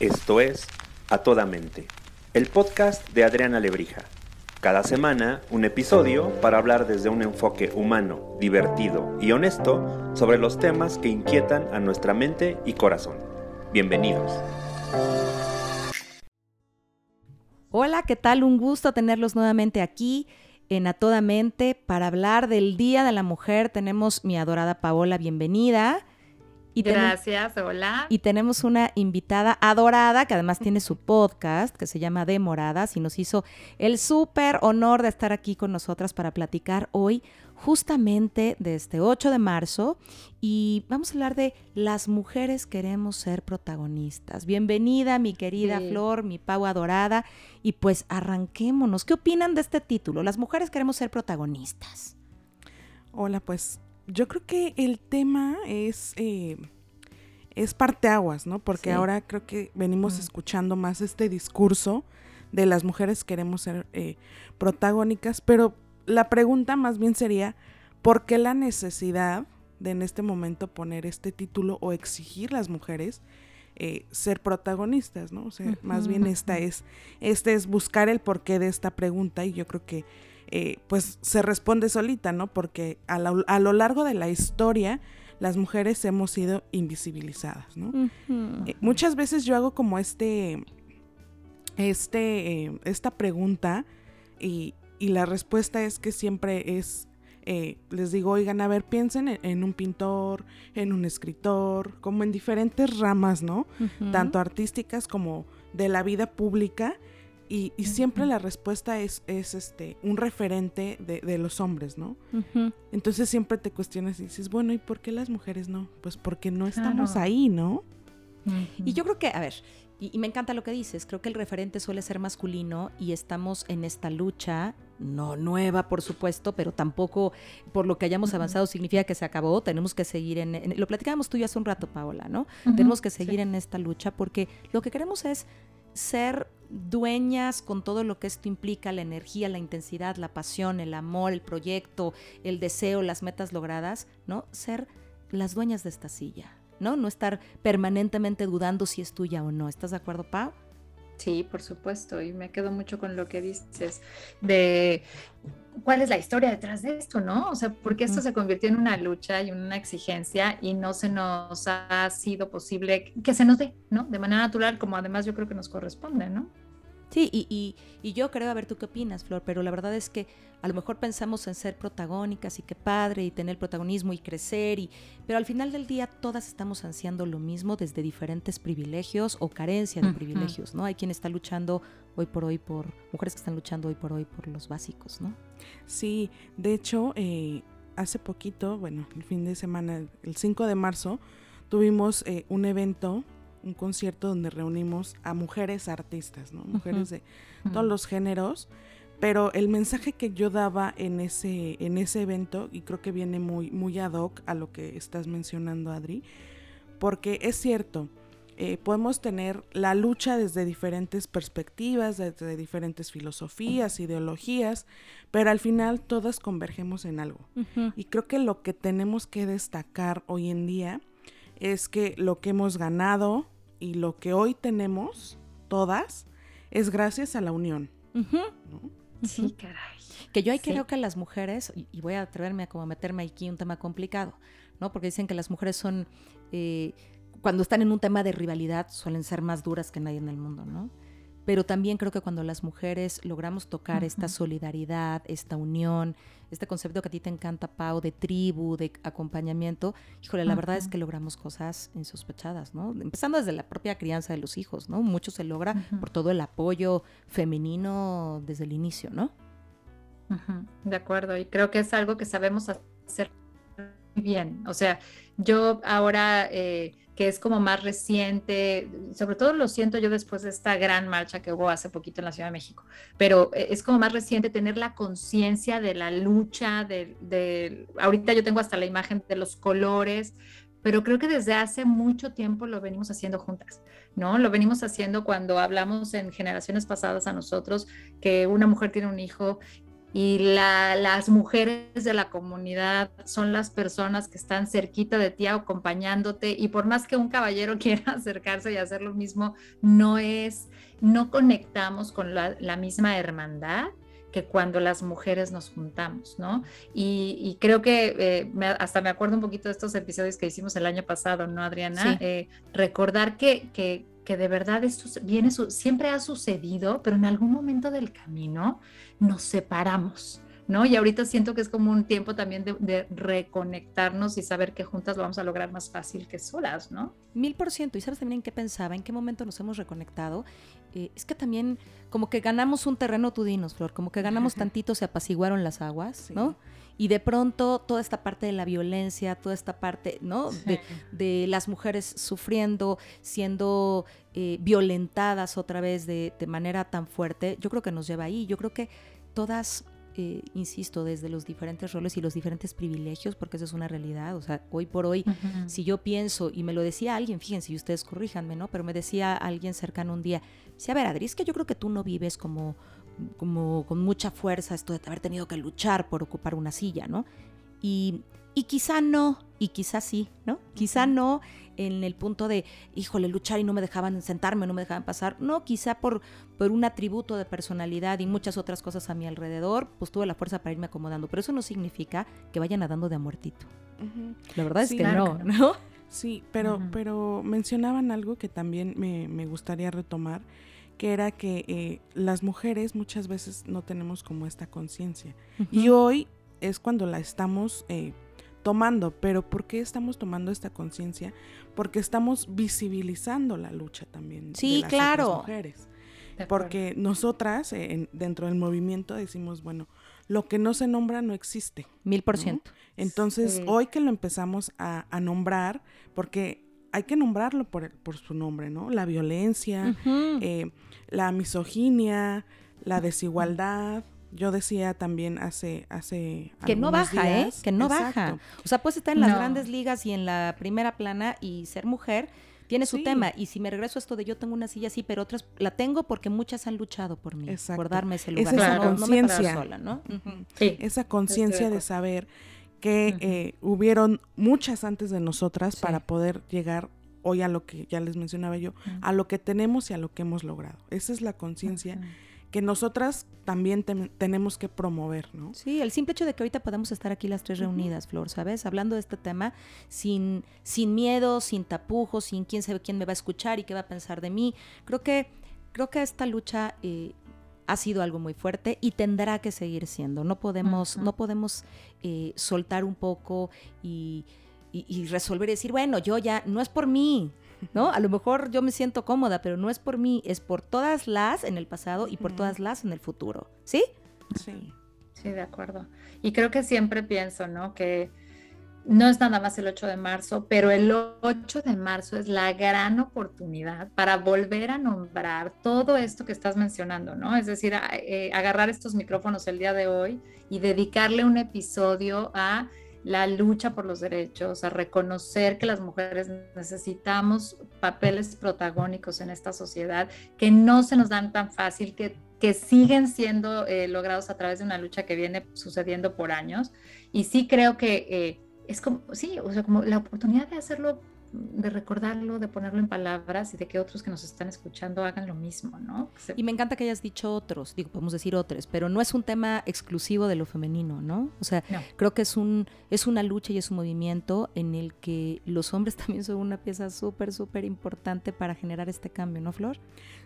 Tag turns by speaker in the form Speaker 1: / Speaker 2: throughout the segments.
Speaker 1: Esto es A Toda Mente, el podcast de Adriana Lebrija. Cada semana un episodio para hablar desde un enfoque humano, divertido y honesto sobre los temas que inquietan a nuestra mente y corazón. Bienvenidos.
Speaker 2: Hola, ¿qué tal? Un gusto tenerlos nuevamente aquí en A Toda Mente para hablar del Día de la Mujer. Tenemos mi adorada Paola, bienvenida.
Speaker 3: Gracias, hola.
Speaker 2: Y tenemos una invitada adorada que además tiene su podcast que se llama Demoradas y nos hizo el súper honor de estar aquí con nosotras para platicar hoy justamente de este 8 de marzo y vamos a hablar de las mujeres queremos ser protagonistas. Bienvenida mi querida Flor, mi Pau adorada y pues arranquémonos. ¿Qué opinan de este título? Las mujeres queremos ser protagonistas.
Speaker 4: Hola, pues yo creo que el tema es, eh, es parteaguas, ¿no? Porque ahora creo que venimos escuchando más este discurso de las mujeres queremos ser eh, protagónicas, pero la pregunta más bien sería, ¿por qué la necesidad de en este momento poner este título o exigir las mujeres eh, ser protagonistas, ¿no? O sea, más bien esta es, este es buscar el porqué de esta pregunta y yo creo que eh, pues se responde solita, ¿no? Porque a, lo largo de la historia las mujeres hemos sido invisibilizadas, ¿no? Eh, muchas veces yo hago como este, este, eh, esta pregunta y, la respuesta es que siempre es, les digo, oigan, a ver, piensen en, un pintor, en un escritor, como en diferentes ramas, ¿no? Tanto artísticas como de la vida pública y, siempre la respuesta es, es este, un referente de, los hombres, ¿no? Entonces siempre te cuestionas y dices, bueno, ¿y por qué las mujeres no? Pues porque no estamos ahí, ¿no?
Speaker 2: Y yo creo que, a ver, y, me encanta lo que dices, creo que el referente suele ser masculino y estamos en esta lucha, no nueva por supuesto, pero tampoco por lo que hayamos avanzado significa que se acabó, tenemos que seguir en, lo platicábamos tú ya hace un rato, Paola, ¿no? Tenemos que seguir en esta lucha porque lo que queremos es ser dueñas con todo lo que esto implica, la energía, la intensidad, la pasión, el amor, el proyecto, el deseo, las metas logradas, ¿no? Ser las dueñas de esta silla, ¿no? No estar permanentemente dudando si es tuya o no. ¿Estás de acuerdo, Pau?
Speaker 3: Sí, por supuesto, y me quedo mucho con lo que dices de cuál es la historia detrás de esto, ¿no? O sea, porque esto se convirtió en una lucha y una exigencia y no se nos ha sido posible que se nos dé, ¿no? De manera natural, como además yo creo que nos corresponde, ¿no?
Speaker 2: Sí, y, y, yo creo, a ver tú qué opinas, Flor, pero la verdad es que a lo mejor pensamos en ser protagónicas y qué padre y tener protagonismo y crecer, y, pero al final del día todas estamos ansiando lo mismo desde diferentes privilegios o carencia de privilegios, ¿no? Hay quien está luchando hoy por hoy por, mujeres que están luchando hoy por hoy por los básicos, ¿no?
Speaker 4: Sí, de hecho, eh, hace poquito, bueno, el fin de semana, el 5 de marzo, tuvimos eh, un evento un concierto donde reunimos a mujeres artistas, ¿no? Mujeres de todos los géneros. Pero el mensaje que yo daba en ese, en ese evento, y creo que viene muy, muy ad hoc a lo que estás mencionando, Adri, porque es cierto, eh, podemos tener la lucha desde diferentes perspectivas, desde diferentes filosofías, ideologías, pero al final todas convergemos en algo. Y creo que lo que tenemos que destacar hoy en día es que lo que hemos ganado y lo que hoy tenemos, todas, es gracias a la unión.
Speaker 3: Sí, caray.
Speaker 2: Que yo ahí creo que las mujeres, y voy a atreverme a como meterme aquí un tema complicado, ¿no? Porque dicen que las mujeres son, eh, cuando están en un tema de rivalidad, suelen ser más duras que nadie en el mundo, ¿no? Pero también creo que cuando las mujeres logramos tocar esta solidaridad, esta unión, este concepto que a ti te encanta, Pau, de tribu, de acompañamiento, híjole, la verdad es que logramos cosas insospechadas, ¿no? Empezando desde la propia crianza de los hijos, ¿no? Mucho se logra por todo el apoyo femenino desde el inicio, ¿no?
Speaker 3: De acuerdo, y creo que es algo que sabemos hacer bien. O sea, yo ahora eh, que es como más reciente, sobre todo lo siento yo después de esta gran marcha que hubo hace poquito en la Ciudad de México, pero eh, es como más reciente tener la conciencia de la lucha, de, ahorita yo tengo hasta la imagen de los colores, pero creo que desde hace mucho tiempo lo venimos haciendo juntas, ¿no? Lo venimos haciendo cuando hablamos en generaciones pasadas a nosotros que una mujer tiene un hijo y las mujeres de la comunidad son las personas que están cerquita de ti acompañándote y por más que un caballero quiera acercarse y hacer lo mismo, no es, no conectamos con la, misma hermandad que cuando las mujeres nos juntamos, ¿no? Y, creo que eh, hasta me acuerdo un poquito de estos episodios que hicimos el año pasado, ¿no, Adriana? Eh, recordar que, que, que, de verdad esto viene, siempre ha sucedido, pero en algún momento del camino nos separamos, ¿no? Y ahorita siento que es como un tiempo también de, reconectarnos y saber que juntas lo vamos a lograr más fácil que solas, ¿no?
Speaker 2: Mil por ciento. ¿Y sabes también en qué pensaba? ¿En qué momento nos hemos reconectado? Eh, es que también como que ganamos un terreno, tú dinos, Flor, como que ganamos tantito, se apaciguaron las aguas, ¿no? Y de pronto toda esta parte de la violencia, toda esta parte, ¿no? De, las mujeres sufriendo, siendo eh, violentadas otra vez de, de manera tan fuerte, yo creo que nos lleva ahí. Yo creo que todas eh, insisto, desde los diferentes roles y los diferentes privilegios, porque eso es una realidad. O sea, hoy por hoy, si yo pienso, y me lo decía alguien, fíjense, y ustedes corríjanme, ¿no? Pero me decía alguien cercano un día, sí, a ver, Adri, es que yo creo que tú no vives como, como con mucha fuerza esto de haber tenido que luchar por ocupar una silla, ¿no? Y, y quizá no, y quizá sí, ¿no? Quizá no en el punto de, híjole, luchar y no me dejaban sentarme, no me dejaban pasar. No, quizá por, por un atributo de personalidad y muchas otras cosas a mi alrededor, pues tuve la fuerza para irme acomodando. Pero eso no significa que vaya nadando de a muertito. La verdad es que no, ¿no?
Speaker 4: Sí, pero, pero mencionaban algo que también me, me gustaría retomar, que era que eh, las mujeres muchas veces no tenemos como esta conciencia. Y hoy es cuando la estamos eh, tomando, pero ¿por qué estamos tomando esta conciencia? Porque estamos visibilizando la lucha también
Speaker 2: sí, de las claro.
Speaker 4: mujeres. Porque nosotras dentro del movimiento decimos, bueno, lo que no se nombra no existe.
Speaker 2: Mil por ciento.
Speaker 4: Entonces, hoy que lo empezamos a, nombrar, porque hay que nombrarlo por, por su nombre, ¿no? La violencia, eh, la misoginia, la desigualdad, yo decía también hace hace
Speaker 2: que no baja, ¿eh? Que no baja. O sea, puedes estar en las grandes ligas y en la primera plana y ser mujer tiene su tema. Y si me regreso a esto de yo tengo una silla así, pero otras la tengo porque muchas han luchado por mí, por darme ese lugar.
Speaker 4: Esa conciencia, ¿no? Esa conciencia de saber que eh, hubieron muchas antes de nosotras para poder llegar hoy a lo que ya les mencionaba yo, a lo que tenemos y a lo que hemos logrado. Esa es la conciencia que nosotras también tenemos que promover, ¿no?
Speaker 2: Sí, el simple hecho de que ahorita podamos estar aquí las tres reunidas, Flor, ¿sabes? Hablando de este tema sin, sin miedo, sin tapujos, sin quién sabe quién me va a escuchar y qué va a pensar de mí. Creo que, creo que esta lucha eh, ha sido algo muy fuerte y tendrá que seguir siendo. No podemos, no podemos eh, soltar un poco y, y, y resolver y decir, bueno, yo ya, no es por mí, ¿no? A lo mejor yo me siento cómoda, pero no es por mí, es por todas las en el pasado y por todas las en el futuro, ¿sí?
Speaker 3: Sí. Sí, de acuerdo. Y creo que siempre pienso, ¿no? Que no es nada más el 8 de marzo, pero el 8 de marzo es la gran oportunidad para volver a nombrar todo esto que estás mencionando, ¿no? Es decir, eh, agarrar estos micrófonos el día de hoy y dedicarle un episodio a la lucha por los derechos, a reconocer que las mujeres necesitamos papeles protagónicos en esta sociedad, que no se nos dan tan fácil, que, siguen siendo eh, logrados a través de una lucha que viene sucediendo por años. Y sí creo que eh, es como, sí, o sea, como la oportunidad de hacerlo de recordarlo, de ponerlo en palabras y de que otros que nos están escuchando hagan lo mismo, ¿no?
Speaker 2: Y me encanta que hayas dicho otros, digo, podemos decir otros, pero no es un tema exclusivo de lo femenino, ¿no? O sea, creo que es un es una lucha y es un movimiento en el que los hombres también son una pieza súper, súper importante para generar este cambio, ¿no, Flor?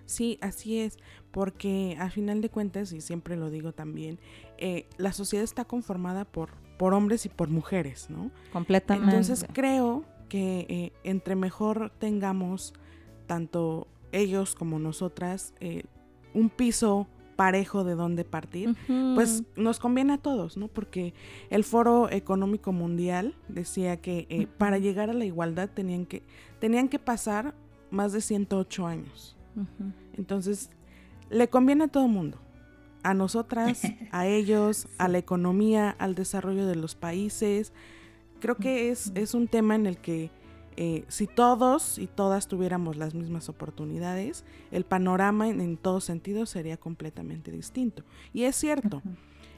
Speaker 4: Sí, así es, porque a final de cuentas, y siempre lo digo también, eh, la sociedad está conformada por, por hombres y por mujeres, ¿no?
Speaker 2: Completamente.
Speaker 4: Entonces creo que eh, entre mejor tengamos, tanto ellos como nosotras, eh, un piso parejo de dónde partir, pues nos conviene a todos, ¿no? Porque el Foro Económico Mundial decía que eh, para llegar a la igualdad tenían que, tenían que pasar más de 108 años. Entonces, le conviene a todo mundo, a nosotras, a ellos, a la economía, al desarrollo de los países, creo que es, es un tema en el que eh, si todos y todas tuviéramos las mismas oportunidades, el panorama en, todos sentidos sería completamente distinto. Y es cierto,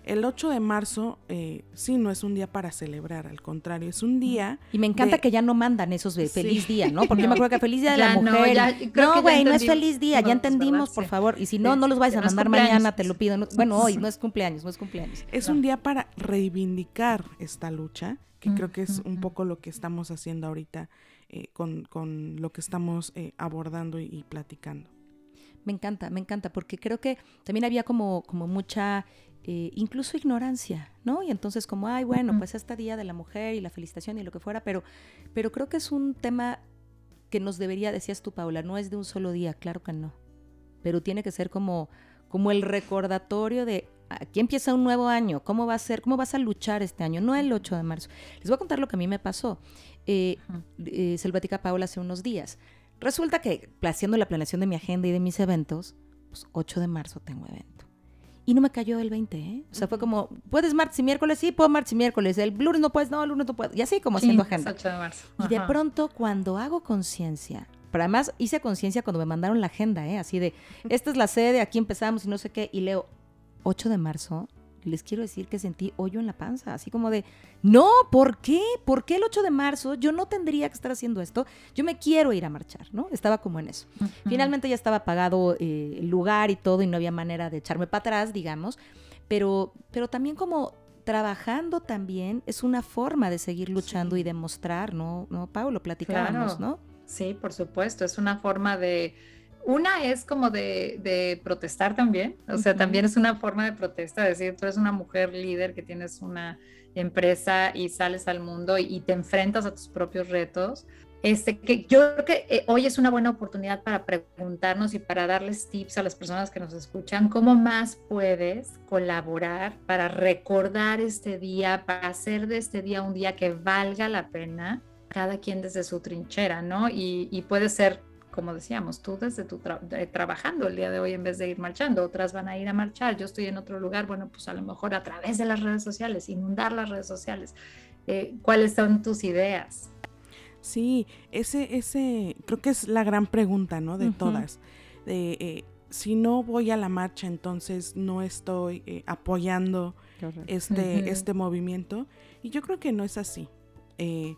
Speaker 4: el 8 de marzo eh, sí no es un día para celebrar, al contrario, es un día...
Speaker 2: Y me encanta que ya no mandan esos de feliz día, ¿no? Porque yo me acuerdo que feliz día de la mujer. No, güey, no, es feliz día, ya entendimos, por favor. Y si no, no los vais a mandar mañana, te lo pido. bueno, hoy no es cumpleaños, no es cumpleaños.
Speaker 4: Es un día para reivindicar esta lucha, que creo que es un poco lo que estamos haciendo ahorita eh, con, con, lo que estamos eh, abordando y, platicando.
Speaker 2: Me encanta, me encanta, porque creo que también había como, como mucha eh, incluso ignorancia, ¿no? Y entonces como, ay, bueno, pues este Día de la Mujer y la felicitación y lo que fuera, pero, pero creo que es un tema que nos debería, decías tú, Paula, no es de un solo día, claro que no, pero tiene que ser como, como el recordatorio de aquí empieza un nuevo año, ¿cómo va a ser? ¿Cómo vas a luchar este año? No el 8 de marzo. Les voy a contar lo que a mí me pasó. Eh, eh, se lo platica Paula hace unos días. Resulta que haciendo la planeación de mi agenda y de mis eventos, pues 8 de marzo tengo evento. Y no me cayó el 20, ¿eh? O sea, fue como, ¿puedes martes y miércoles? Sí, puedo martes y miércoles. El lunes no puedes, no, el lunes no puedo. Y así como haciendo agenda.
Speaker 3: 8 de marzo.
Speaker 2: Y de pronto, cuando hago conciencia, pero además hice conciencia cuando me mandaron la agenda, ¿eh? Así de, esta es la sede, aquí empezamos y no sé qué. Y leo, 8 de marzo, les quiero decir que sentí hoyo en la panza, así como de, no, ¿por qué? ¿Por qué el 8 de marzo yo no tendría que estar haciendo esto? Yo me quiero ir a marchar, ¿no? Estaba como en eso. Finalmente ya estaba pagado eh, el lugar y todo y no había manera de echarme para atrás, digamos, pero, pero también como trabajando también es una forma de seguir luchando y demostrar, ¿no? ¿No, Pablo? Platicábamos, ¿no?
Speaker 3: Sí, por supuesto, es una forma de una es como de, protestar también, o sea, también es una forma de protesta, decir, tú eres una mujer líder que tienes una empresa y sales al mundo y, te enfrentas a tus propios retos. Este, que yo creo que eh, hoy es una buena oportunidad para preguntarnos y para darles tips a las personas que nos escuchan, cómo más puedes colaborar para recordar este día, para hacer de este día un día que valga la pena, cada quien desde su trinchera, ¿no? Y, y puede ser como decíamos, tú desde tu trabajando el día de hoy en vez de ir marchando, otras van a ir a marchar, yo estoy en otro lugar, bueno, pues a lo mejor a través de las redes sociales, inundar las redes sociales. Eh, ¿Cuáles son tus ideas?
Speaker 4: Sí, ese, ese, creo que es la gran pregunta, ¿no? De todas. De, eh, si no voy a la marcha, entonces no estoy eh, apoyando este, este movimiento. Y yo creo que no es así. Eh,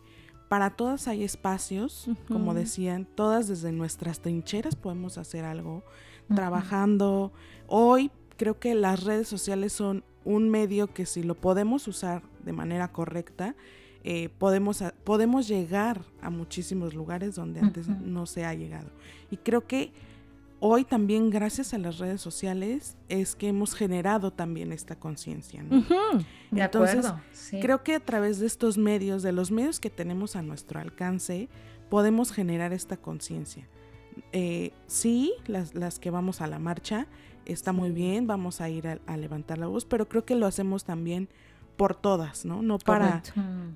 Speaker 4: para todas hay espacios, como decían, todas desde nuestras trincheras podemos hacer algo, trabajando. Hoy creo que las redes sociales son un medio que si lo podemos usar de manera correcta, eh, podemos, podemos llegar a muchísimos lugares donde antes no se ha llegado. Y creo que hoy también gracias a las redes sociales es que hemos generado también esta conciencia. ¿no? Entonces, creo que a través de estos medios, de los medios que tenemos a nuestro alcance, podemos generar esta conciencia. Eh, sí, las, las, que vamos a la marcha, está muy bien, vamos a ir a, levantar la voz, pero creo que lo hacemos también por todas, ¿no? No para,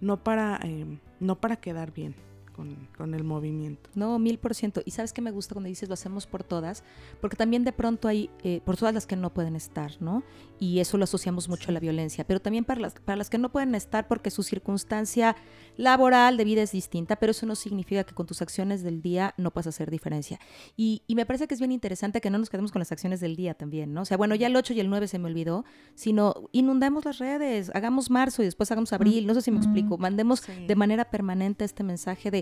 Speaker 4: no para, eh, no para quedar bien con, el movimiento.
Speaker 2: No, mil por ciento. Y sabes que me gusta cuando dices lo hacemos por todas, porque también de pronto hay, eh, por todas las que no pueden estar, ¿no? Y eso lo asociamos mucho a la violencia, pero también para las, para las que no pueden estar porque su circunstancia laboral de vida es distinta, pero eso no significa que con tus acciones del día no puedas hacer diferencia. Y, y me parece que es bien interesante que no nos quedemos con las acciones del día también, ¿no? O sea, bueno, ya el 8 y el 9 se me olvidó, sino inundemos las redes, hagamos marzo y después hagamos abril, no sé si me explico, mandemos de manera permanente este mensaje de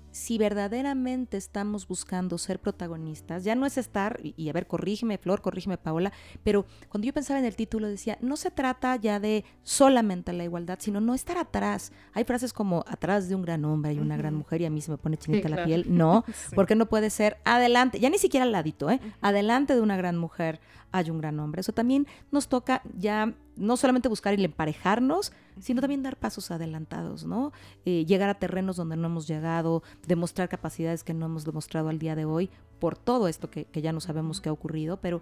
Speaker 2: si verdaderamente estamos buscando ser protagonistas, ya no es estar, y, a ver, corrígeme Flor, corrígeme Paola, pero cuando yo pensaba en el título decía, no se trata ya de solamente la igualdad, sino no estar atrás. Hay frases como atrás de un gran hombre y una gran mujer y a mí se me pone chinita la piel. No, porque no puede ser adelante, ya ni siquiera al ladito, ¿eh? Adelante de una gran mujer hay un gran hombre. Eso también nos toca ya no solamente buscar el emparejarnos, sino también dar pasos adelantados, ¿no? Eh, llegar a terrenos donde no hemos llegado, demostrar capacidades que no hemos demostrado al día de hoy, por todo esto que, ya no sabemos qué ha ocurrido, pero,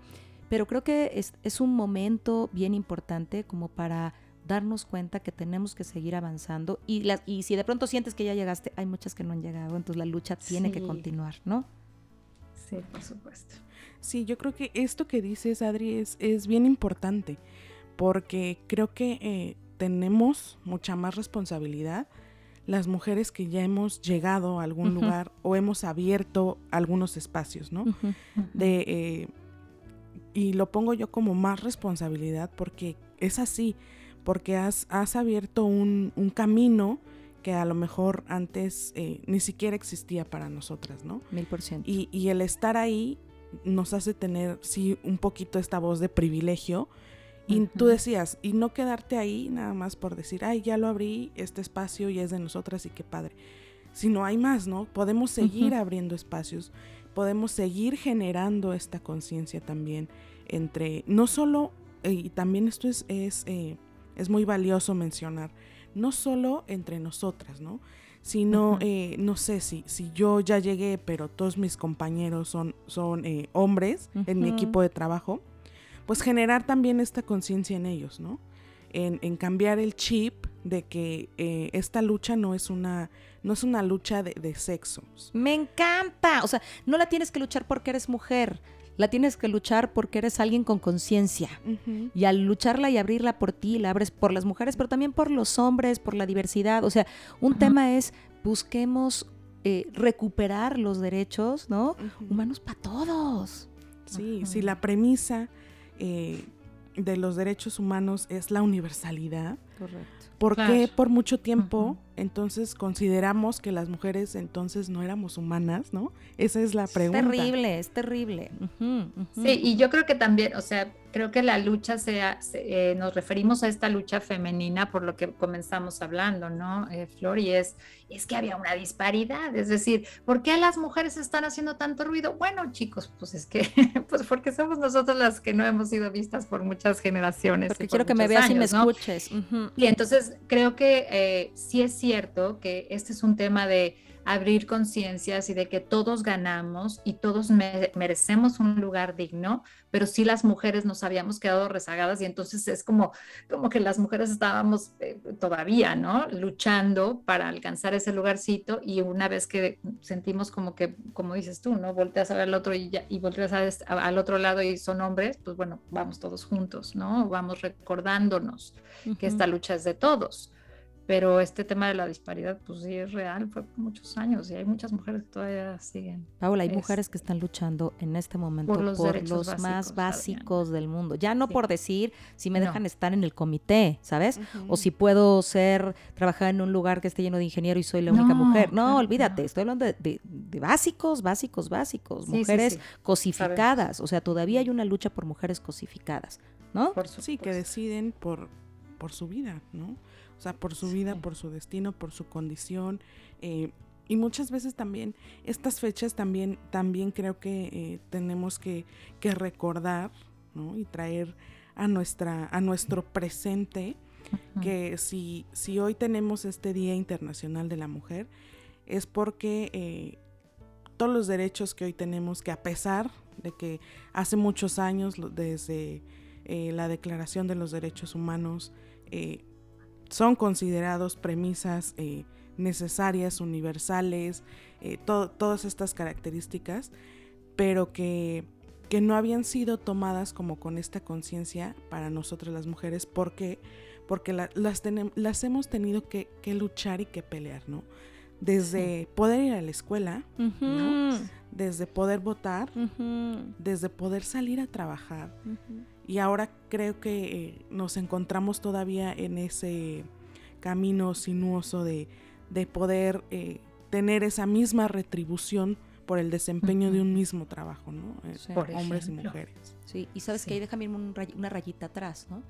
Speaker 2: pero creo que es, es un momento bien importante como para darnos cuenta que tenemos que seguir avanzando y, la, y si de pronto sientes que ya llegaste, hay muchas que no han llegado, entonces la lucha tiene que continuar, ¿no?
Speaker 3: Sí, por supuesto.
Speaker 4: Sí, yo creo que esto que dices, Adri, es, es bien importante, porque creo que eh, tenemos mucha más responsabilidad las mujeres que ya hemos llegado a algún lugar o hemos abierto algunos espacios, ¿no? De, eh, y lo pongo yo como más responsabilidad porque es así, porque has, has abierto un, un, camino que a lo mejor antes eh, ni siquiera existía para nosotras, ¿no?
Speaker 2: Mil por ciento.
Speaker 4: Y, y el estar ahí nos hace tener, sí, un poquito esta voz de privilegio. Y tú decías, y no quedarte ahí nada más por decir, ay, ya lo abrí, este espacio ya es de nosotras y qué padre. Sino hay más, ¿no? Podemos seguir abriendo espacios, podemos seguir generando esta conciencia también entre, no solo, eh, y también esto es, es, eh, es muy valioso mencionar, no solo entre nosotras, ¿no? Sino, eh, no sé si, si yo ya llegué, pero todos mis compañeros son, son eh, hombres en mi equipo de trabajo, pues generar también esta conciencia en ellos, ¿no? En, en, cambiar el chip de que eh, esta lucha no es una no es una lucha de, de sexos.
Speaker 2: Me encanta, o sea, no la tienes que luchar porque eres mujer, la tienes que luchar porque eres alguien con conciencia. Y al lucharla y abrirla por ti, la abres por las mujeres, pero también por los hombres, por la diversidad. O sea, un tema es busquemos eh, recuperar los derechos, ¿no? Humanos para todos.
Speaker 4: Sí, si la premisa eh, de los derechos humanos es la universalidad.
Speaker 2: Correcto.
Speaker 4: ¿Por qué por mucho tiempo entonces consideramos que las mujeres entonces no éramos humanas, no? Esa es la pregunta.
Speaker 2: Es terrible, es terrible.
Speaker 3: Sí, y yo creo que también, o sea, creo que la lucha sea, eh, nos referimos a esta lucha femenina por lo que comenzamos hablando, ¿no, eh, Flor? Y es, es que había una disparidad, es decir, ¿por qué las mujeres están haciendo tanto ruido? Bueno, chicos, pues es que, pues porque somos nosotros las que no hemos sido vistas por muchas generaciones.
Speaker 2: Porque quiero que me veas y me escuches.
Speaker 3: Y entonces creo que eh, sí es cierto que este es un tema de abrir conciencias y de que todos ganamos y todos merecemos un lugar digno, pero sí las mujeres nos habíamos quedado rezagadas y entonces es como, como que las mujeres estábamos eh, todavía, ¿no? Luchando para alcanzar ese lugarcito y una vez que sentimos como que, como dices tú, ¿no? Volteas a ver al otro y, ya, y volteas al otro lado y son hombres, pues bueno, vamos todos juntos, ¿no? Vamos recordándonos que esta lucha es de todos pero este tema de la disparidad, pues sí es real, fue por muchos años y hay muchas mujeres que todavía siguen.
Speaker 2: Paula, hay mujeres que están luchando en este momento por los, más básicos del mundo. Ya no por decir si me dejan estar en el comité, ¿sabes? O si puedo ser, trabajar en un lugar que esté lleno de ingeniero y soy la única mujer. No, olvídate, estoy hablando de, básicos, básicos, básicos. mujeres cosificadas, o sea, todavía hay una lucha por mujeres cosificadas, ¿no?
Speaker 4: Por sí, que deciden por, por su vida, ¿no? O sea, por su vida, por su destino, por su condición. Eh, y muchas veces también, estas fechas también, también creo que eh, tenemos que, que recordar ¿no? y traer a, nuestra, a nuestro presente que si, si hoy tenemos este Día Internacional de la Mujer, es porque eh, todos los derechos que hoy tenemos, que a pesar de que hace muchos años, desde la Declaración de los Derechos Humanos, son considerados premisas eh, necesarias, universales, eh, todas estas características, pero que, que, no habían sido tomadas como con esta conciencia para nosotras las mujeres. ¿Por qué? Porque las, las hemos tenido que, luchar y que pelear, ¿no? Desde poder ir a la escuela, desde poder votar, desde poder salir a trabajar. Y ahora creo que eh, nos encontramos todavía en ese camino sinuoso de, poder eh, tener esa misma retribución por el desempeño de un mismo trabajo, ¿no? Eh, por hombres y mujeres.
Speaker 2: Sí, y sabes que ahí déjame una rayita atrás, ¿no?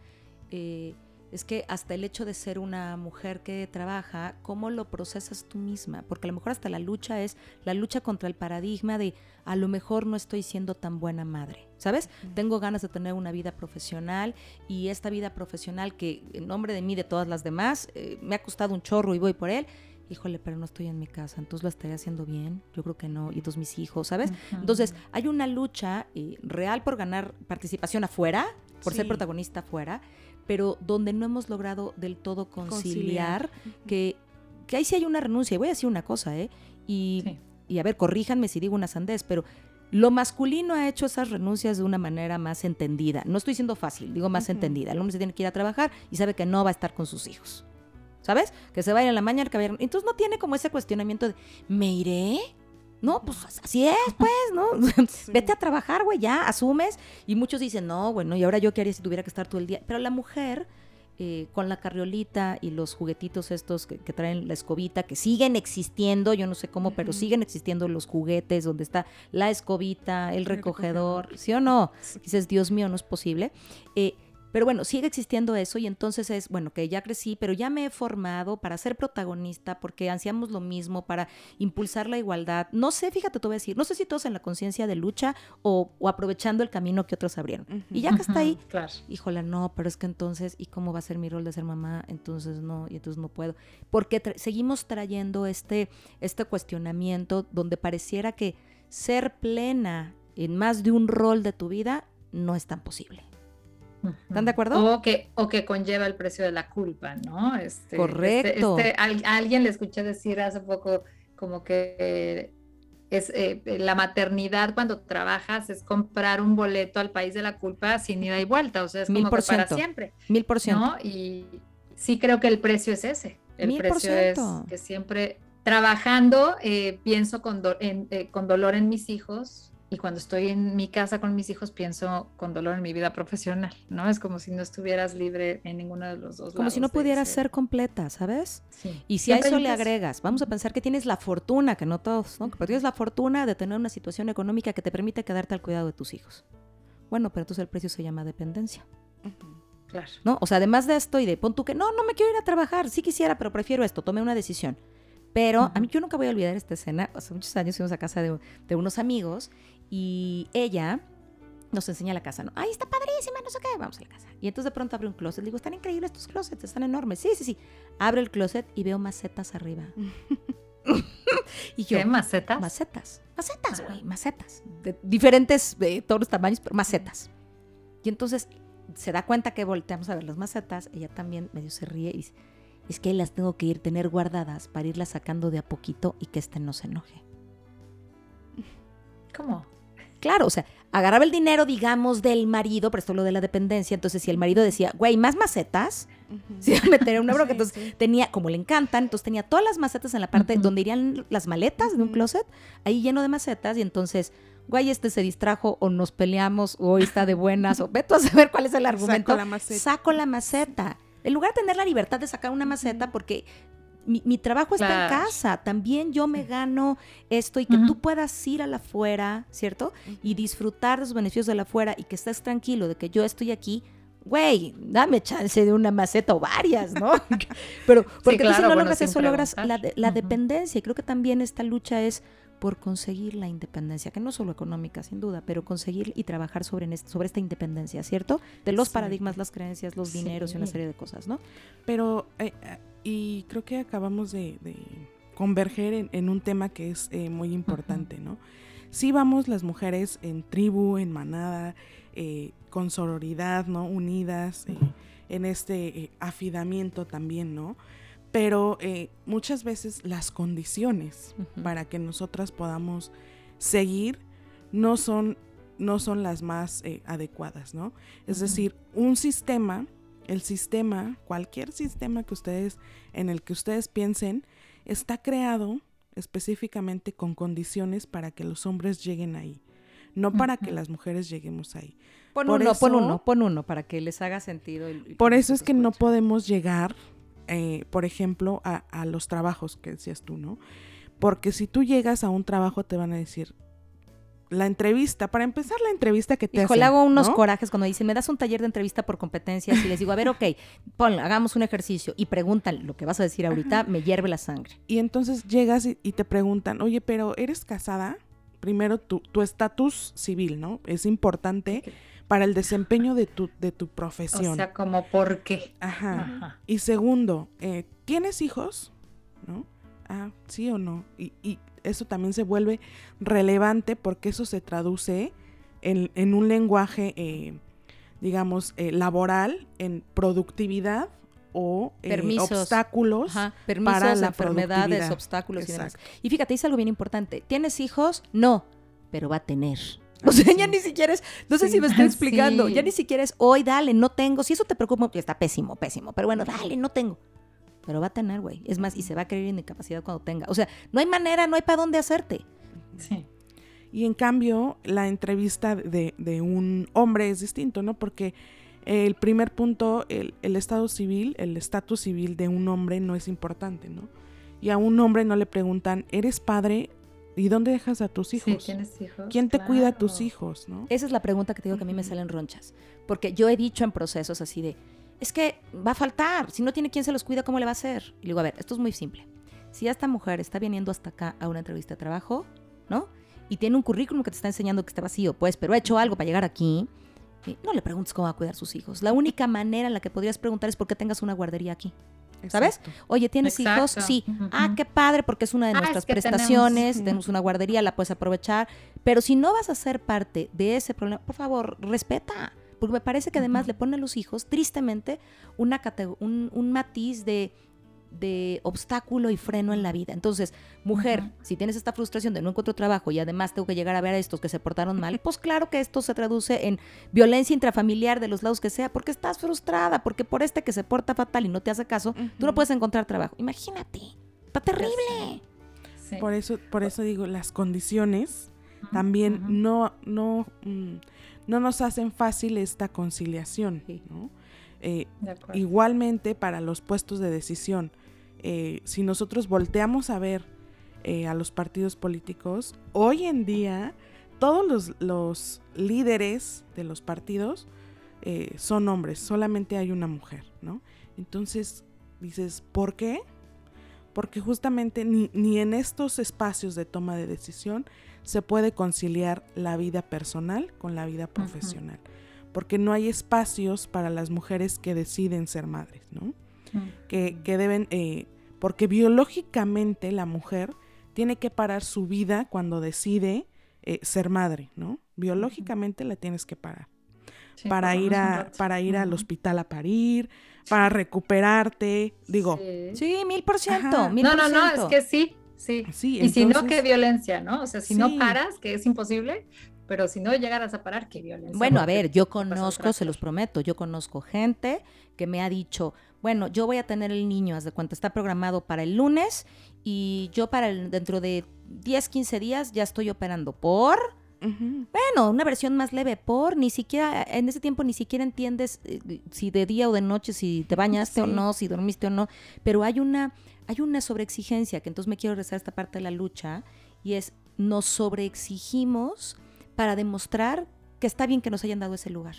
Speaker 2: es que hasta el hecho de ser una mujer que trabaja, ¿cómo lo procesas tú misma? Porque a lo mejor hasta la lucha es la lucha contra el paradigma de a lo mejor no estoy siendo tan buena madre, ¿sabes? Tengo ganas de tener una vida profesional y esta vida profesional que en nombre de mí, de todas las demás, eh, me ha costado un chorro y voy por él. Híjole, pero no estoy en mi casa, entonces lo estaría haciendo bien. Yo creo que no. Y todos mis hijos, ¿sabes? Entonces, hay una lucha eh, real por ganar participación afuera, por ser protagonista afuera, pero donde no hemos logrado del todo conciliar, Que, que ahí sí hay una renuncia. Y voy a decir una cosa, ¿eh? Y, y a ver, corríjanme si digo una sandez, pero lo masculino ha hecho esas renuncias de una manera más entendida. No estoy siendo fácil, digo más entendida. El hombre se tiene que ir a trabajar y sabe que no va a estar con sus hijos. ¿Sabes? Que se va a ir a la mañana, que Entonces no tiene como ese cuestionamiento de, ¿me iré? No, pues así es, pues, ¿no? Vete a trabajar, güey, ya, asumes. Y muchos dicen, no, bueno, y ahora yo qué haría si tuviera que estar todo el día. Pero la mujer, eh, con la carriolita y los juguetitos estos que, traen la escobita, que siguen existiendo, yo no sé cómo, pero siguen existiendo los juguetes donde está la escobita, el, recogedor, ¿sí o no? Dices, Dios mío, no es posible. Eh, pero bueno, sigue existiendo eso y entonces es, bueno, que ya crecí, pero ya me he formado para ser protagonista, porque ansiamos lo mismo, para impulsar la igualdad. No sé, fíjate, te voy a decir, no sé si todos en la conciencia de lucha o, aprovechando el camino que otros abrieron. Y ya que está ahí, claro. híjola, no, pero es que entonces, ¿y cómo va a ser mi rol de ser mamá? Entonces no, y entonces no puedo. Porque seguimos trayendo este, este cuestionamiento donde pareciera que ser plena en más de un rol de tu vida no es tan posible. ¿Están de acuerdo?
Speaker 3: O que, o que conlleva el precio de la culpa, ¿no?
Speaker 2: Este, este Correcto.
Speaker 3: Este, a, alguien le escuché decir hace poco como que es eh, la maternidad cuando trabajas es comprar un boleto al país de la culpa sin ida y vuelta, o sea, es como que para siempre.
Speaker 2: Mil por ciento.
Speaker 3: Y sí creo que el precio es ese. El precio es que siempre trabajando eh, pienso con, eh, con dolor en mis hijos, y cuando estoy en mi casa con mis hijos pienso con dolor en mi vida profesional, ¿no? Es como si no estuvieras libre en ninguno de los dos.
Speaker 2: Como si no pudieras ser completa, ¿sabes? Sí. Y si a eso le agregas, vamos a pensar que tienes la fortuna, que no todos, ¿no? Pero tienes la fortuna de tener una situación económica que te permite quedarte al cuidado de tus hijos. Bueno, pero entonces el precio se llama dependencia. Claro. ¿No? O sea, además de esto y de pon tú que no, no me quiero ir a trabajar, sí quisiera, pero prefiero esto, tome una decisión. Pero a mí yo nunca voy a olvidar esta escena. Hace muchos años fuimos a casa de, de unos amigos y ella nos enseña la casa, ¿no? ¡Ay, está padrísima! No sé qué, vamos a la casa. Y entonces de pronto abre un closet. Le digo, están increíbles estos closets, están enormes. Sí, sí, sí. Abre el closet y veo macetas arriba.
Speaker 3: y yo, ¿Qué macetas?
Speaker 2: Macetas. Macetas, güey, macetas. De diferentes, de todos los tamaños, pero macetas. Y entonces se da cuenta que volteamos a ver las macetas. Ella también medio se ríe y dice, es que las tengo que ir tener guardadas para irlas sacando de a poquito y que este no se enoje.
Speaker 3: ¿Cómo?
Speaker 2: Claro, o sea, agarraba el dinero, digamos, del marido, pero esto es lo de la dependencia. Entonces, si el marido decía, güey, más macetas, si iba a meter una bronca. entonces, tenía, como le encantan, entonces tenía todas las macetas en la parte donde irían las maletas de un closet, ahí lleno de macetas, y entonces, güey, este se distrajo, o nos peleamos, o está de buenas, o veto a saber cuál es el argumento. Saco la maceta. Saco la maceta. En lugar de tener la libertad de sacar una maceta, porque mi, trabajo está en casa, también yo me gano esto y que tú puedas ir a la afuera, ¿cierto? Y disfrutar de los beneficios de la afuera y que estés tranquilo de que yo estoy aquí. Güey, dame chance de una maceta o varias, ¿no? Pero porque si no logras eso, logras la, dependencia. Y creo que también esta lucha es por conseguir la independencia, que no solo económica, sin duda, pero conseguir y trabajar sobre, sobre esta independencia, ¿cierto? De los paradigmas, las creencias, los dineros y una serie de cosas, ¿no?
Speaker 4: Pero eh, y creo que acabamos de, converger en, un tema que es eh, muy importante, ¿no? Sí vamos las mujeres en tribu, en manada, eh, con sororidad, ¿no? Unidas, eh, en este afidamiento también, ¿no? Pero muchas veces las condiciones para que nosotras podamos seguir no son, no son las más adecuadas, ¿no? Es decir, un sistema el sistema, cualquier sistema que ustedes, en el que ustedes piensen, está creado específicamente con condiciones para que los hombres lleguen ahí, no para que las mujeres lleguemos ahí.
Speaker 2: Pon uno, pon uno, pon uno, para que les haga sentido.
Speaker 4: por eso es que no podemos llegar, eh, por ejemplo, a, a los trabajos que decías tú, ¿no? Porque si tú llegas a un trabajo te van a decir, la entrevista, para empezar la entrevista que te
Speaker 2: Hijo, le hago unos corajes cuando dicen, me das un taller de entrevista por competencias y les digo, a ver, ok, pon, hagamos un ejercicio y preguntan lo que vas a decir ahorita, me hierve la sangre.
Speaker 4: Y entonces llegas y, te preguntan, oye, pero ¿eres casada? Primero, tu estatus civil, ¿no? Es importante para el desempeño de tu, de tu profesión. O
Speaker 3: sea, como por qué.
Speaker 4: Ajá. Y segundo, eh, ¿tienes hijos? ¿No? Ah, sí o no. Y, y eso también se vuelve relevante porque eso se traduce en, un lenguaje, eh, digamos, eh, laboral, en productividad o eh, obstáculos
Speaker 2: para la enfermedades, obstáculos y demás. Y fíjate, dice algo bien importante. ¿Tienes hijos? No, pero va a tener. O sea, ya ni siquiera es, no sé si me estoy explicando, ya ni siquiera es hoy, dale, no tengo. Si eso te preocupa, está pésimo, pésimo, pero bueno, dale, no tengo pero va a tener, güey. Es más, y se va a creer en incapacidad cuando tenga. O sea, no hay manera, no hay para dónde hacerte.
Speaker 3: Sí.
Speaker 4: Y en cambio, la entrevista de, de un hombre es distinto, ¿no? Porque el primer punto, el, el estado civil, el estatus civil de un hombre no es importante, ¿no? Y a un hombre no le preguntan, ¿eres padre? ¿Y dónde dejas a tus hijos?
Speaker 3: Sí, ¿tienes hijos?
Speaker 4: ¿Quién te cuida a tus hijos, no?
Speaker 2: Esa es la pregunta que te digo que a mí me salen ronchas. Porque yo he dicho en procesos así de, es que va a faltar, si no tiene quien se los cuida, ¿cómo le va a hacer? Y digo, a ver, esto es muy simple. Si esta mujer está viniendo hasta acá a una entrevista de trabajo, ¿no? Y tiene un currículum que te está enseñando que está vacío, pues, pero ha hecho algo para llegar aquí, no le preguntes cómo va a cuidar sus hijos. La única manera en la que podrías preguntar es por qué tengas una guardería aquí. ¿Sabes?
Speaker 4: Exacto.
Speaker 2: Oye, ¿tienes hijos? Sí. Ah, qué padre, porque es una de
Speaker 3: Ah,
Speaker 2: nuestras
Speaker 3: es que tenemos-
Speaker 2: prestaciones,
Speaker 3: Ujú.
Speaker 2: tenemos una guardería, la puedes aprovechar. Pero si no vas a ser parte de ese problema, por favor, respeta. Porque me parece que además le ponen a los hijos, tristemente, una un, un matiz de, de obstáculo y freno en la vida. Entonces, mujer, si tienes esta frustración de no encuentro trabajo y además tengo que llegar a ver a estos que se portaron mal, pues claro que esto se traduce en violencia intrafamiliar de los lados que sea, porque estás frustrada, porque por este que se porta fatal y no te hace caso, tú no puedes encontrar trabajo. Imagínate, está terrible.
Speaker 3: Sí.
Speaker 4: Por eso, por eso digo, las condiciones también no, no, mm, no nos hacen fácil esta conciliación.
Speaker 2: Sí.
Speaker 4: ¿no? Eh, igualmente para los puestos de decisión, eh, si nosotros volteamos a ver eh, a los partidos políticos, hoy en día todos los, los líderes de los partidos son hombres, solamente hay una mujer, ¿no? Entonces dices, ¿por qué? Porque justamente ni, ni en estos espacios de toma de decisión se puede conciliar la vida personal con la vida profesional. Porque no hay espacios para las mujeres que deciden ser madres, ¿no? Que, que deben, eh, porque biológicamente la mujer tiene que parar su vida cuando decide eh, ser madre, ¿no? Biológicamente la tienes que parar
Speaker 3: Sí,
Speaker 4: para ir a para ir al hospital a parir, para recuperarte, digo,
Speaker 3: Sí.
Speaker 2: Sí, mil por ciento,
Speaker 3: No,
Speaker 2: por
Speaker 3: no, no, es que sí, sí.
Speaker 4: sí,
Speaker 3: y si no, qué violencia, ¿no? O sea, si
Speaker 4: Sí.
Speaker 3: no paras, que es imposible, pero si no llegaras a parar, qué violencia.
Speaker 2: Bueno, a ver, yo conozco, se los prometo, yo conozco gente que me ha dicho, bueno, yo voy a tener el niño, haz de cuenta, está programado para el lunes y yo para el, dentro de 10, 15 días ya estoy operando por, bueno, una versión más leve por, ni siquiera, en ese tiempo ni siquiera entiendes eh, si de día o de noche, si te bañaste o no, si dormiste o no, pero hay una, hay una sobreexigencia, que entonces me quiero a esta parte de la lucha, y es, nos sobreexigimos para demostrar que está bien que nos hayan dado ese lugar.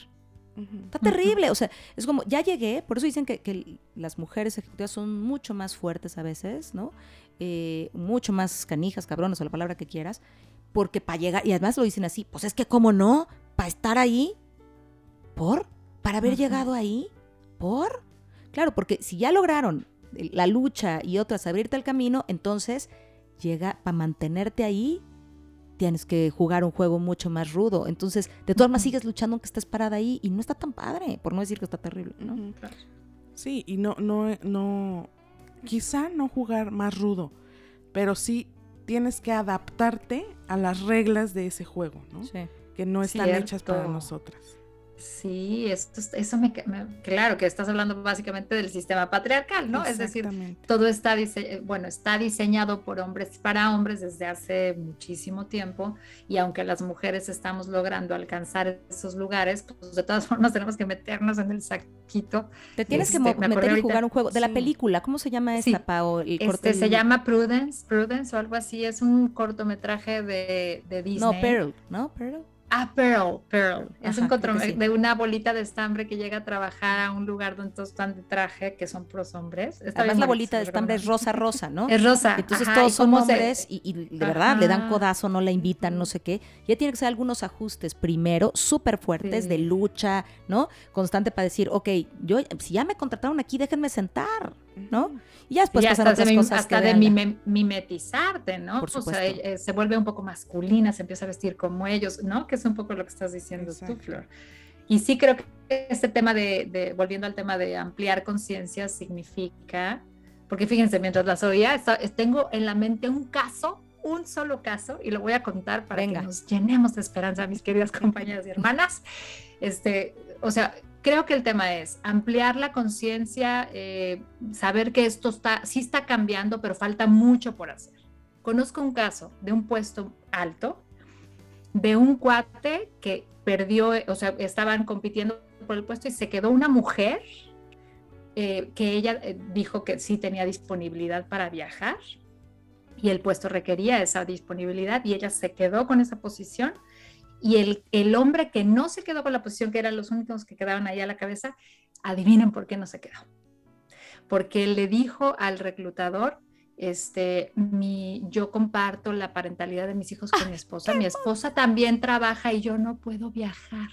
Speaker 2: Está terrible, o sea, es como, ya llegué, por eso dicen que, que las mujeres ejecutivas son mucho más fuertes a veces, ¿no? Eh, mucho más canijas, cabrones, o la palabra que quieras, porque para llegar, y además lo dicen así, pues es que, ¿cómo no? Para estar ahí, ¿por? Para haber llegado ahí, ¿por? Claro, porque si ya lograron la lucha y otras abrirte el camino, entonces llega, para mantenerte ahí, tienes que jugar un juego mucho más rudo. Entonces, de todas maneras
Speaker 3: Ujú.
Speaker 2: sigues luchando aunque estés parada ahí y no está tan padre, por no decir que está terrible, ¿no?
Speaker 3: Claro.
Speaker 4: Sí, y no, no, no, quizá no jugar más rudo, pero sí tienes que adaptarte a las reglas de ese juego, ¿no?
Speaker 2: Sí.
Speaker 4: Que no están hechas para nosotras.
Speaker 3: Sí, esto, es- eso me, me- Claro que estás hablando básicamente del sistema patriarcal, ¿no? Es decir,
Speaker 4: Exactamente.
Speaker 3: todo está, dise- bueno, está diseñado por hombres para hombres desde hace muchísimo tiempo y aunque las mujeres estamos logrando alcanzar esos lugares, pues de todas formas tenemos que meternos en el saquito.
Speaker 2: Te tienes que
Speaker 3: Este, me
Speaker 2: meter y
Speaker 3: ahorita-
Speaker 2: jugar un juego. De la
Speaker 4: sí.
Speaker 2: película, ¿cómo se llama
Speaker 3: Sí.
Speaker 2: esta, Pao? El corte
Speaker 3: Este se llama Prudence, Prudence o algo así, es un cortometraje de, de Disney.
Speaker 2: No, Pearl, ¿no? Pearl.
Speaker 3: Ah, Pearl, Pearl. Es
Speaker 2: Ajá,
Speaker 3: un
Speaker 2: sí.
Speaker 3: de una bolita de estambre que llega a trabajar a un lugar donde todos están de traje, que son pros hombres.
Speaker 2: Además, la bolita de estambre es rosa, rosa, ¿no?
Speaker 3: Es rosa.
Speaker 2: Entonces
Speaker 3: ajá,
Speaker 2: todos son
Speaker 3: se-
Speaker 2: hombres y, y de verdad le dan codazo, no la invitan, no sé qué. Ya tiene que ser algunos ajustes primero, súper fuertes,
Speaker 3: Sí.
Speaker 2: de lucha, ¿no? Constante para decir, ok, yo, si ya me contrataron aquí, déjenme sentar, ¿no? Y ya después
Speaker 3: y
Speaker 2: pasan otras
Speaker 3: de,
Speaker 2: cosas
Speaker 3: hasta
Speaker 2: que
Speaker 3: de mime- mimetizarte, ¿no?
Speaker 2: Por
Speaker 3: O sea, eh, se vuelve un poco masculina, se empieza a vestir como ellos, ¿no? Que es un poco lo que estás diciendo
Speaker 4: Exacto.
Speaker 3: tú, Flor. Y sí creo que este tema de, de- volviendo al tema de ampliar conciencia, significa, porque fíjense, mientras las oía, esta- tengo en la mente un caso, un solo caso, y lo voy a contar para
Speaker 2: Venga.
Speaker 3: que nos llenemos de esperanza, mis queridas compañeras y hermanas. Este, o sea, creo que el tema es ampliar la conciencia, eh, saber que esto está, sí está cambiando, pero falta mucho por hacer. conozco un caso de un puesto alto, de un cuate que perdió, o sea, estaban compitiendo por el puesto y se quedó una mujer eh, que ella eh, dijo que sí tenía disponibilidad para viajar y el puesto requería esa disponibilidad y ella se quedó con esa posición y el, el hombre que no se quedó con la posición, que eran los únicos que quedaban ahí a la cabeza, adivinen por qué no se quedó. Porque le dijo al reclutador, este, mi, yo comparto la parentalidad de mis hijos con mi esposa, mi esposa también trabaja y yo no puedo viajar.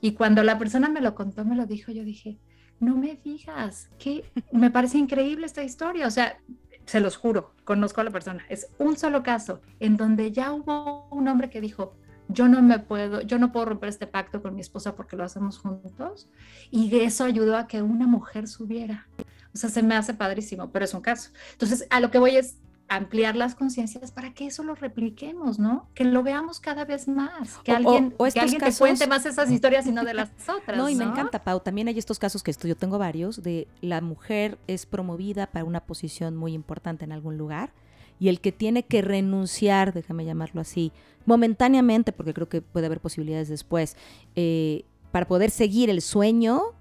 Speaker 3: Y cuando la persona me lo contó, me lo dijo, yo dije, no me digas, que me parece increíble esta historia, o sea, se los juro, conozco a la persona, es un solo caso en donde ya hubo un hombre que dijo, yo no me puedo, yo no puedo romper este pacto con mi esposa porque lo hacemos juntos. Y eso ayudó a que una mujer subiera. O sea, se me hace padrísimo, pero es un caso. Entonces, a lo que voy es ampliar las conciencias para que eso lo repliquemos, ¿no? Que lo veamos cada vez más, que alguien, que alguien te cuente más esas historias y no de las otras.
Speaker 2: No, y me encanta, Pau. También hay estos casos que esto, yo tengo varios, de la mujer es promovida para una posición muy importante en algún lugar y el que tiene que renunciar, déjame llamarlo así, momentáneamente, porque creo que puede haber posibilidades después, eh, para poder seguir el sueño,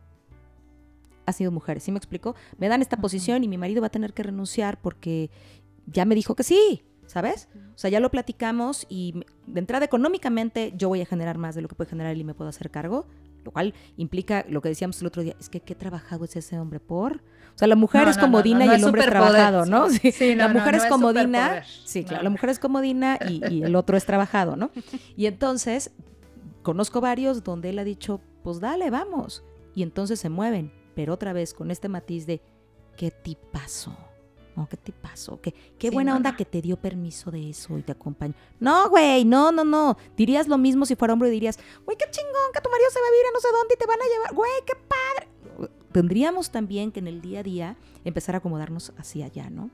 Speaker 2: ha sido mujeres. ¿Sí me explico? Me dan esta posición y mi marido va a tener que renunciar porque ya me dijo que sí, ¿sabes? O sea, ya lo platicamos y de entrada económicamente yo voy a generar más de lo que puede generar él y me puedo hacer cargo, lo cual implica lo que decíamos el otro día, es que qué trabajado es ese hombre por. O sea, la mujer es comodina y el hombre es trabajado, ¿no? Sí, la mujer es comodina, sí, claro, la mujer es comodina y, y el otro es trabajado, ¿no? Y entonces, conozco varios donde él ha dicho, pues dale, vamos. Y entonces se mueven, pero otra vez con este matiz de, ¿qué tipazo? No, ¿qué te pasó? ¿Qué, qué buena onda que te dio permiso de eso y te acompañó. No, güey, no, no, no. Dirías lo mismo si fuera hombre y dirías, güey, qué chingón que tu marido se va a vivir a no sé dónde y te van a llevar. Güey, qué padre. Tendríamos también que en el día a día empezar a acomodarnos hacia allá, ¿no?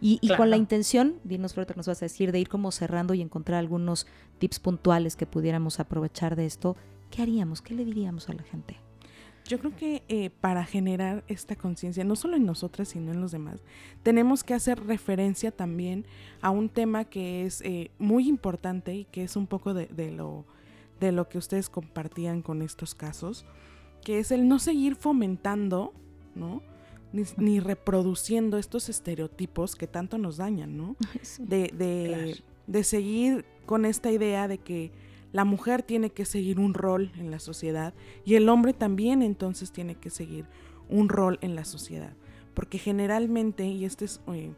Speaker 2: Y, y con la intención, dinos, Flor, que nos vas a decir, de ir como cerrando y encontrar algunos tips puntuales que pudiéramos aprovechar de esto, ¿qué haríamos? ¿Qué le diríamos a la gente?
Speaker 4: Yo creo que eh, para generar esta conciencia, no solo en nosotras, sino en los demás, tenemos que hacer referencia también a un tema que es eh, muy importante y que es un poco de, de, lo, de lo que ustedes compartían con estos casos, que es el no seguir fomentando, ¿no? Ni, ni reproduciendo estos estereotipos que tanto nos dañan, ¿no?
Speaker 2: Sí,
Speaker 4: De, de,
Speaker 2: claro.
Speaker 4: de seguir con esta idea de que la mujer tiene que seguir un rol en la sociedad y el hombre también entonces tiene que seguir un rol en la sociedad. Porque generalmente, y este es, eh,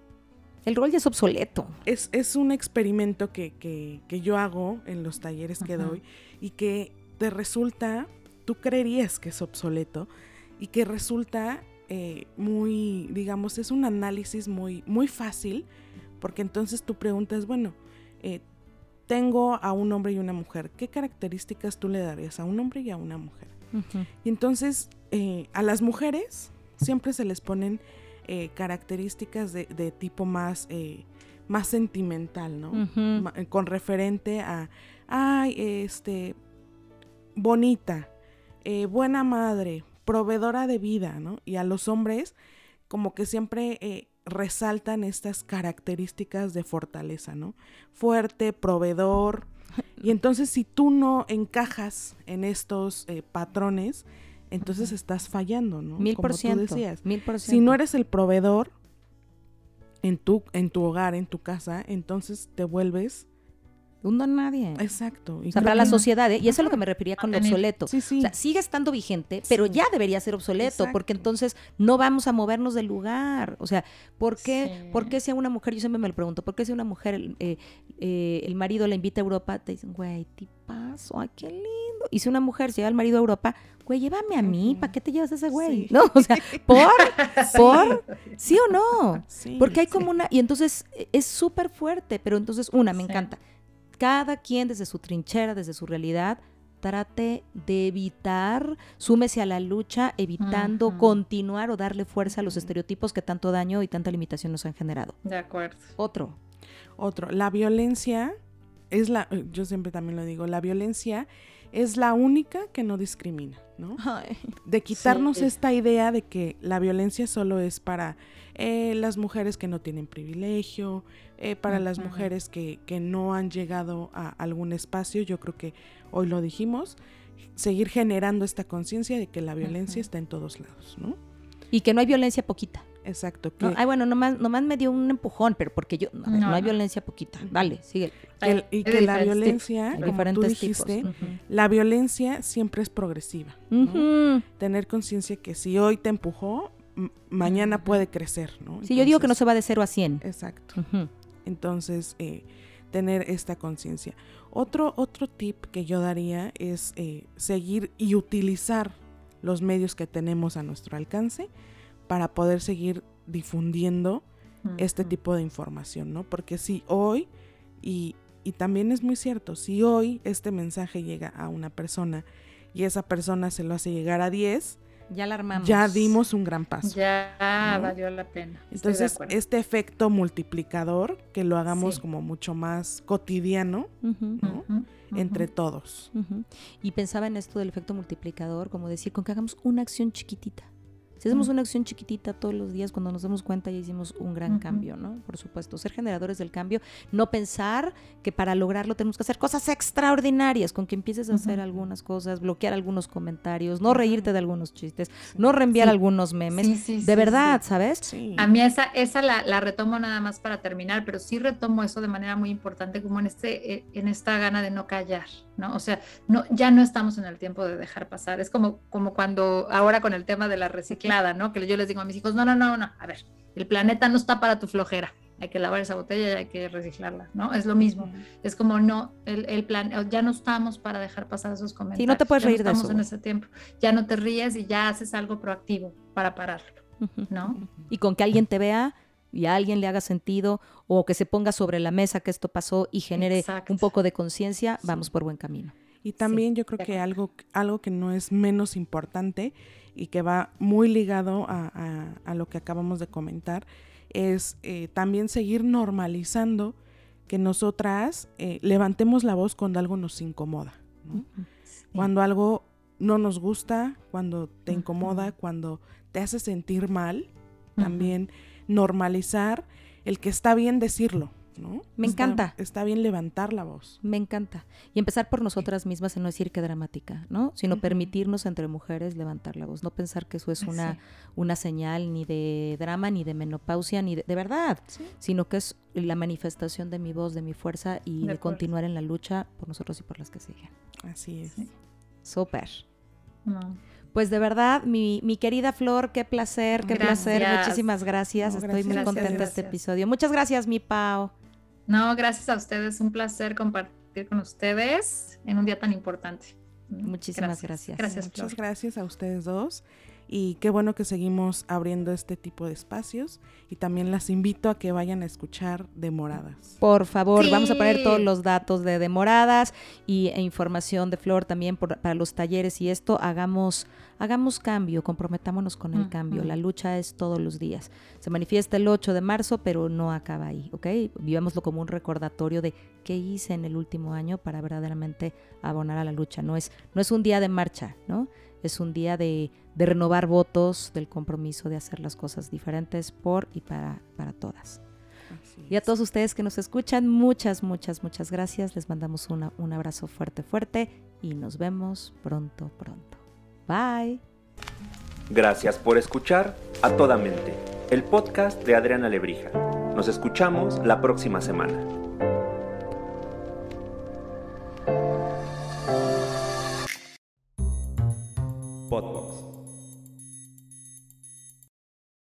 Speaker 2: El rol ya es obsoleto.
Speaker 4: es, es un experimento que, que- que yo hago en los talleres que
Speaker 3: Ajá.
Speaker 4: doy y que te resulta, tú creerías que es obsoleto y que resulta eh, muy, digamos, es un análisis muy, muy fácil porque entonces tú preguntas, bueno, eh, tengo a un hombre y una mujer, ¿qué características tú le darías a un hombre y a una mujer? Y entonces eh, a las mujeres siempre se les ponen características de, de tipo más, más sentimental, ¿no? Con referente a, ay, este, bonita, eh, buena madre, proveedora de vida, ¿no? Y a los hombres como que siempre eh, resaltan estas características de fortaleza, ¿no? Fuerte, proveedor. Y entonces si tú no encajas en estos eh, patrones, entonces estás fallando, ¿no?
Speaker 2: Mil
Speaker 4: Como
Speaker 2: por
Speaker 4: tú
Speaker 2: ciento.
Speaker 4: decías.
Speaker 2: Mil por
Speaker 4: Si no
Speaker 2: ciento.
Speaker 4: eres el proveedor en tu, en tu hogar, en tu casa, entonces te vuelves...
Speaker 2: Un don nadie.
Speaker 4: Exacto. y
Speaker 2: O sea, para la sociedad, ¿eh? y eso es lo que me refería con lo
Speaker 3: Mantener.
Speaker 2: obsoleto.
Speaker 4: Sí, sí.
Speaker 2: O sea, sigue estando vigente, pero
Speaker 4: Sí.
Speaker 2: ya debería ser obsoleto,
Speaker 4: Exacto.
Speaker 2: porque entonces no vamos a movernos del lugar. O sea, ¿por qué. ¿por qué si a una mujer, yo siempre me lo pregunto, ¿por qué si a una mujer eh, eh, el marido la invita a Europa, te dicen, güey, tipazo, ay, qué lindo? Y si una mujer se lleva al marido a Europa, güey, llévame a mí. ¿para qué te llevas a ese güey? No, o sea, ¿por? ¿Por? ¿Sí o no? Porque hay como una, y entonces eh, es súper fuerte, pero entonces una, me encanta. Cada quien desde su trinchera, desde su realidad, trate de evitar, súmese a la lucha, evitando continuar o darle fuerza a los estereotipos que tanto daño y tanta limitación nos han generado.
Speaker 3: De acuerdo.
Speaker 2: Otro.
Speaker 4: Otro, la violencia es la, yo siempre también lo digo, la violencia es la única que no discrimina, ¿no? De quitarnos esta idea de que la violencia solo es para eh, las mujeres que no tienen privilegio, eh, para las mujeres que, que, no han llegado a algún espacio, yo creo que hoy lo dijimos, seguir generando esta conciencia de que la violencia está en todos lados, ¿no?
Speaker 2: Y que no hay violencia poquita.
Speaker 4: Exacto.
Speaker 2: ay, bueno, nomás, nomás me dio un empujón, pero porque yo, no, hay violencia poquita. Vale, sigue.
Speaker 4: y que la violencia, como tú dijiste, la violencia siempre es progresiva. Tener conciencia que si hoy te empujó, mañana puede crecer, ¿no?
Speaker 2: Sí, yo digo que no se va de 0 a 100.
Speaker 4: Exacto. Entonces, eh, tener esta conciencia. Otro, otro tip que yo daría es eh, seguir y utilizar los medios que tenemos a nuestro alcance para poder seguir difundiendo este tipo de información, ¿no? Porque si hoy, y, y también es muy cierto, si hoy este mensaje llega a una persona y esa persona se lo hace llegar a 10,
Speaker 2: ya la armamos.
Speaker 4: Ya dimos un gran paso.
Speaker 3: Ya valió la pena.
Speaker 4: Entonces, este efecto multiplicador, que lo hagamos como mucho más cotidiano, Entre todos.
Speaker 2: Y pensaba en esto del efecto multiplicador, como decir, con que hagamos una acción chiquitita. Si hacemos una acción chiquitita todos los días, cuando nos damos cuenta ya hicimos un gran cambio, ¿no? Por supuesto, ser generadores del cambio, no pensar que para lograrlo tenemos que hacer cosas extraordinarias, con que empieces a hacer algunas cosas, bloquear algunos comentarios, no reírte de algunos chistes, no reenviar algunos memes, de verdad, ¿sabes?
Speaker 3: A mí esa, esa la, retomo nada más para terminar, pero sí retomo eso de manera muy importante, como en, este, eh, en esta gana de no callar, ¿no? O sea, no, ya no estamos en el tiempo de dejar pasar, es como, como cuando ahora con el tema de la reciclaje, ¿no? Que yo les digo a mis hijos, no, no, no, no, a ver, el planeta no está para tu flojera, hay que lavar esa botella y hay que reciclarla, ¿no? Es lo mismo, es como no, el, el, plan, ya no estamos para dejar pasar esos comentarios.
Speaker 2: Sí, no te puedes reír
Speaker 3: de
Speaker 2: eso.
Speaker 3: en ese tiempo, ya no te ríes y ya haces algo proactivo para pararlo, ¿no?
Speaker 2: Y con que alguien te vea y a alguien le haga sentido o que se ponga sobre la mesa que esto pasó y genere un poco de conciencia, vamos por buen camino.
Speaker 4: Y también yo creo que algo, algo que no es menos importante y que va muy ligado a, lo que acabamos de comentar, es eh, también seguir normalizando que nosotras eh, levantemos la voz cuando algo nos incomoda. Cuando algo no nos gusta, cuando te incomoda, cuando te hace sentir mal, también normalizar el que está bien decirlo.
Speaker 2: Me encanta.
Speaker 4: Está bien levantar la voz.
Speaker 2: Me encanta. Y empezar por nosotras mismas en no decir que dramática, ¿no? Sino permitirnos entre mujeres levantar la voz. No pensar que eso es una, una señal ni de drama, ni de menopausia, ni de, verdad, sino que es la manifestación de mi voz, de mi fuerza y de, continuar en la lucha por nosotros y por las que siguen.
Speaker 4: Así es.
Speaker 2: Súper. Pues de verdad, mi, mi, querida Flor, qué placer, qué placer. Muchísimas gracias. Estoy muy contenta de este episodio. Muchas gracias, mi Pau.
Speaker 3: No, gracias a ustedes. Un placer compartir con ustedes en un día tan importante.
Speaker 2: Muchísimas gracias.
Speaker 3: Gracias,
Speaker 4: Muchas gracias a ustedes dos y qué bueno que seguimos abriendo este tipo de espacios y también las invito a que vayan a escuchar Demoradas.
Speaker 2: Por favor, vamos a poner todos los datos de Demoradas y, e información de Flor también para los talleres y esto, hagamos, hagamos cambio, comprometámonos con el cambio, la lucha es todos los días. Se manifiesta el 8 de marzo, pero no acaba ahí, ¿ok? Vivámoslo como un recordatorio de qué hice en el último año para verdaderamente abonar a la lucha. No es, no es un día de marcha, ¿no? Es un día de, renovar votos, del compromiso de hacer las cosas diferentes por y para, para todas. Y a todos ustedes que nos escuchan, muchas, muchas, muchas gracias. Les mandamos un abrazo fuerte, fuerte y nos vemos pronto, pronto. Bye.
Speaker 1: Gracias por escuchar a toda mente, el podcast de Adriana Lebrija. Nos escuchamos la próxima semana. پتہ